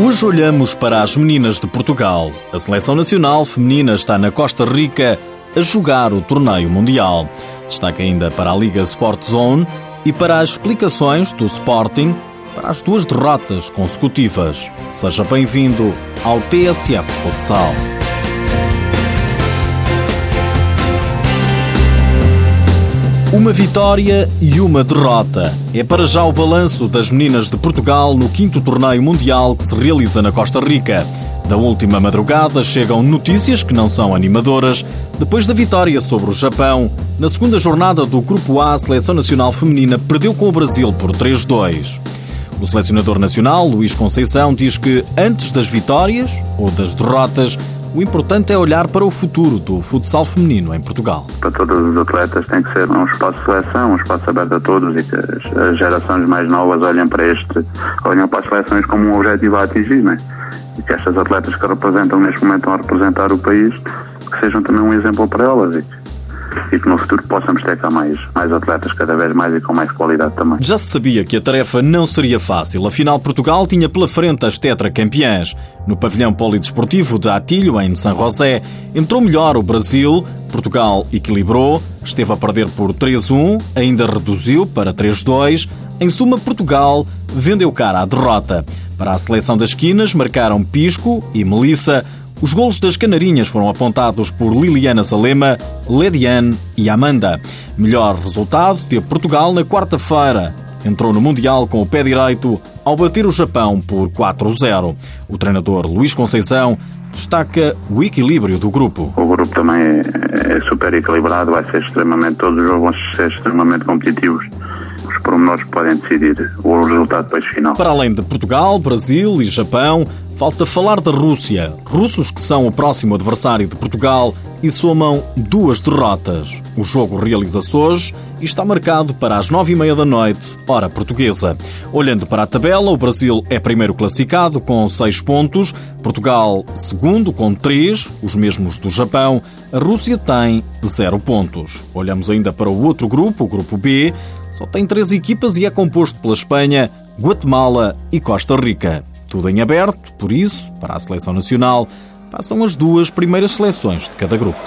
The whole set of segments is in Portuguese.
Hoje olhamos para as meninas de Portugal. A seleção nacional feminina está na Costa Rica a jogar o torneio mundial. Destaca ainda para a Liga Sport Zone e para as explicações do Sporting para as duas derrotas consecutivas. Seja bem-vindo ao TSF Futsal. Uma vitória e uma derrota. É para já o balanço das meninas de Portugal no quinto torneio mundial que se realiza na Costa Rica. Da última madrugada chegam notícias que não são animadoras. Depois da vitória sobre o Japão, na segunda jornada do Grupo A, a Seleção Nacional Feminina perdeu com o Brasil por 3-2. O selecionador nacional, Luís Conceição, diz que antes das vitórias ou das derrotas, o importante é olhar para o futuro do futsal feminino em Portugal. Para todos os atletas tem que ser um espaço de seleção, um espaço aberto a todos e que as, gerações mais novas olhem para este, olhem para as seleções como um objetivo a atingir, né? E que estas atletas que representam neste momento a representar o país, que sejam também um exemplo para elas e e que no futuro possamos ter cá mais, mais atletas cada vez mais e com mais qualidade também. Já se sabia que a tarefa não seria fácil, afinal Portugal tinha pela frente as tetracampeãs. No pavilhão polidesportivo de Atilho, em São José, entrou melhor o Brasil, Portugal equilibrou, esteve a perder por 3-1, ainda reduziu para 3-2. Em suma, Portugal vendeu cara à derrota. Para a seleção das esquinas marcaram Pisco e Melissa, os golos das Canarinhas foram apontados por Liliana Salema, Lediane e Amanda. Melhor resultado teve Portugal na quarta-feira. Entrou no Mundial com o pé direito ao bater o Japão por 4-0. O treinador Luís Conceição destaca o equilíbrio do grupo. O grupo também é, é super equilibrado, vai ser extremamente, todos os jogos vão ser extremamente competitivos os pormenores podem decidir o resultado depois final. Para além de Portugal, Brasil e Japão, Falta falar da Rússia. Russos que são o próximo adversário de Portugal e somam duas derrotas. O jogo realiza-se hoje e está marcado para as nove e meia da noite, hora portuguesa. Olhando para a tabela, o Brasil é primeiro classificado com seis pontos, Portugal segundo com três, os mesmos do Japão. A Rússia tem zero pontos. Olhamos ainda para o outro grupo, o grupo B, só tem três equipas e é composto pela Espanha, Guatemala e Costa Rica. Tudo em aberto, por isso, para a seleção nacional, passam as duas primeiras seleções de cada grupo.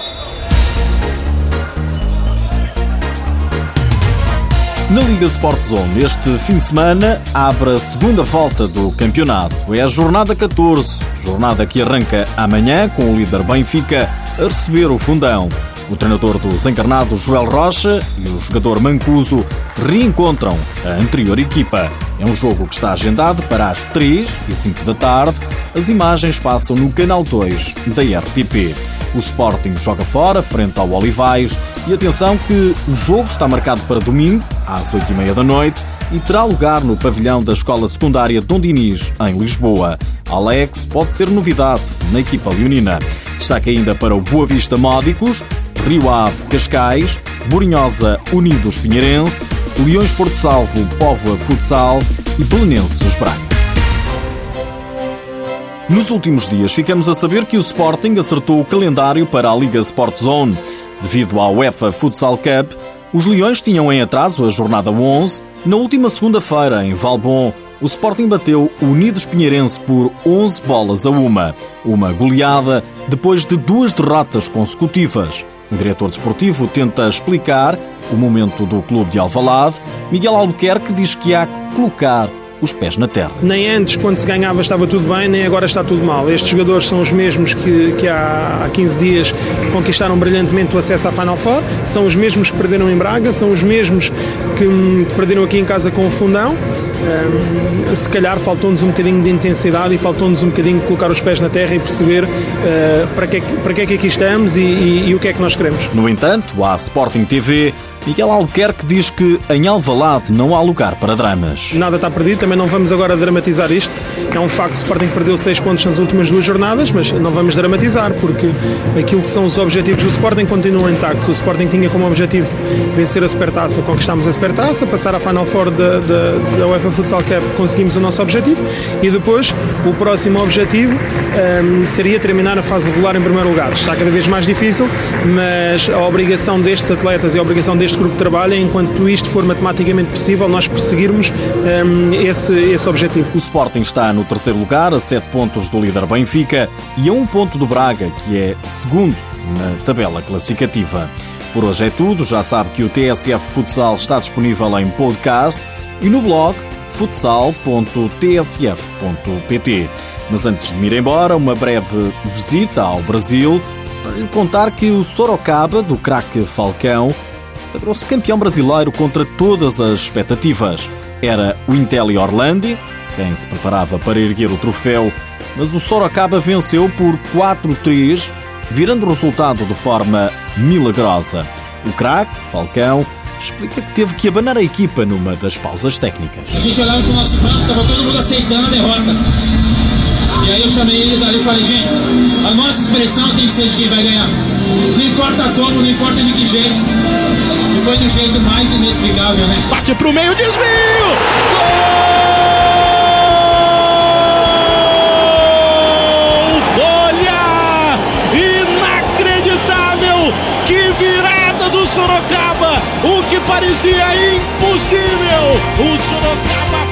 Na Liga Sport Zone, este fim de semana, abre a segunda volta do campeonato. É a jornada 14, jornada que arranca amanhã com o líder Benfica a receber o fundão. O treinador dos encarnados, Joel Rocha, e o jogador Mancuso reencontram a anterior equipa. É um jogo que está agendado para as 3 e 5 da tarde. As imagens passam no canal 2 da RTP. O Sporting joga fora, frente ao Olivais. E atenção que o jogo está marcado para domingo, às 8h30 da noite, e terá lugar no pavilhão da Escola Secundária Dom Dinis, em Lisboa. Alex pode ser novidade na equipa leonina. Destaque ainda para o Boa Vista Módicos, Rio Ave Cascais, Borinhosa Unidos Pinheirense, Leões Porto Salvo Póvoa Futsal e Belenenses Braga. Nos últimos dias ficamos a saber que o Sporting acertou o calendário para a Liga Sport Zone. Devido à UEFA Futsal Cup, os Leões tinham em atraso a jornada 11. Na última segunda-feira, em Valbon, o Sporting bateu o Unidos Pinheirense por 11 bolas a uma. Uma goleada depois de duas derrotas consecutivas. O diretor desportivo tenta explicar o momento do clube de Alvalade. Miguel Albuquerque diz que há que colocar os pés na terra. Nem antes, quando se ganhava, estava tudo bem, nem agora está tudo mal. Estes jogadores são os mesmos que, que há 15 dias conquistaram brilhantemente o acesso à Final Four, são os mesmos que perderam em Braga, são os mesmos que perderam aqui em casa com o Fundão. Um, se calhar faltou-nos um bocadinho de intensidade e faltou-nos um bocadinho de colocar os pés na terra e perceber uh, para, que, para que é que aqui estamos e, e, e o que é que nós queremos. No entanto, a Sporting TV Miguel Albuquerque diz que em Alvalade não há lugar para dramas. Nada está perdido, também não vamos agora dramatizar isto. É um facto que o Sporting perdeu 6 pontos nas últimas duas jornadas, mas não vamos dramatizar, porque aquilo que são os objetivos do Sporting continuam intactos. O Sporting tinha como objetivo vencer a Supertaça, conquistámos a Supertaça, passar à Final Four da, da, da UEFA Futsal Cup, conseguimos o nosso objetivo, e depois o próximo objetivo um, seria terminar a fase regular em primeiro lugar. Está cada vez mais difícil, mas a obrigação destes atletas e a obrigação destes grupo de trabalho enquanto isto for matematicamente possível, nós perseguirmos um, esse, esse objetivo. O Sporting está no terceiro lugar, a sete pontos do líder Benfica e a um ponto do Braga, que é segundo na tabela classificativa. Por hoje é tudo, já sabe que o TSF Futsal está disponível em podcast e no blog futsal.tsf.pt. Mas antes de me ir embora, uma breve visita ao Brasil para lhe contar que o Sorocaba, do craque Falcão, sagrou-se campeão brasileiro contra todas as expectativas. Era o Intelli Orlandi, quem se preparava para erguer o troféu, mas o Sorocaba venceu por 4-3, virando o resultado de forma milagrosa. O craque, Falcão, explica que teve que abanar a equipa numa das pausas técnicas. A gente olhava para o nosso banco, estava todo mundo aceitando a derrota. E aí eu chamei eles ali e falei, gente, a nossa expressão tem que ser de quem vai ganhar. Não importa como, não importa de que jeito. E foi do jeito mais inexplicável, né? Bate pro meio, desvio! Gol! Folha! Inacreditável! Que virada do Sorocaba! O que parecia impossível! O Sorocaba